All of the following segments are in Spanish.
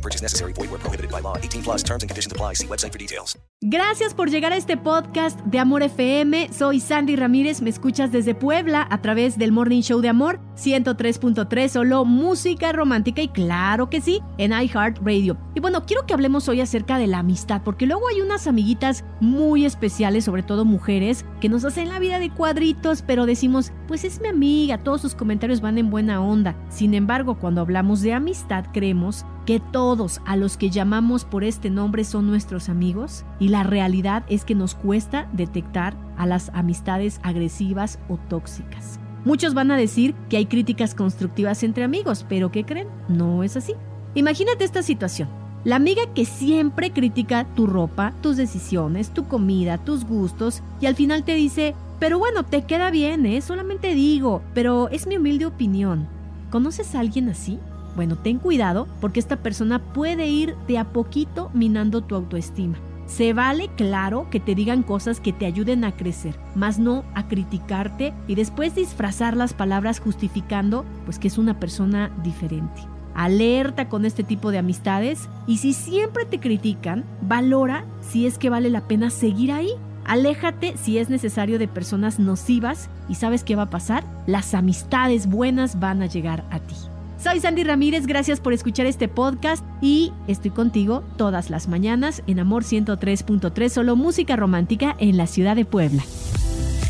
No purchase necessary. Void where prohibited by law. 18 plus terms and conditions apply. See website for details. Gracias por llegar a este podcast de Amor FM. Soy Sandy Ramírez. Me escuchas desde Puebla a través del Morning Show de Amor 103.3, solo música romántica y claro que sí, en iHeartRadio. Y bueno, quiero que hablemos hoy acerca de la amistad, porque luego hay unas amiguitas muy especiales, sobre todo mujeres, que nos hacen la vida de cuadritos, pero decimos, pues es mi amiga, todos sus comentarios van en buena onda. Sin embargo, cuando hablamos de amistad, creemos que todos a los que llamamos por este nombre son nuestros amigos y la realidad es que nos cuesta detectar a las amistades agresivas o tóxicas. Muchos van a decir que hay críticas constructivas entre amigos, pero ¿qué creen? No es así. Imagínate esta situación. La amiga que siempre critica tu ropa, tus decisiones, tu comida, tus gustos y al final te dice, pero bueno, te queda bien, ¿eh? Solamente digo, pero es mi humilde opinión. ¿Conoces a alguien así? Bueno, ten cuidado porque esta persona puede ir de a poquito minando tu autoestima. Se vale, claro, que te digan cosas que te ayuden a crecer, más no a criticarte y después disfrazar las palabras justificando pues que es una persona diferente. Alerta con este tipo de amistades y si siempre te critican, valora si es que vale la pena seguir ahí. Aléjate si es necesario de personas nocivas y sabes qué va a pasar, las amistades buenas van a llegar a ti. Soy Sandy Ramírez, gracias por escuchar este podcast y estoy contigo todas las mañanas en Amor 103.3, solo música romántica en la ciudad de Puebla.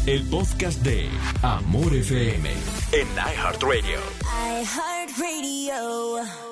El podcast de Amor FM en iHeartRadio. iHeartRadio.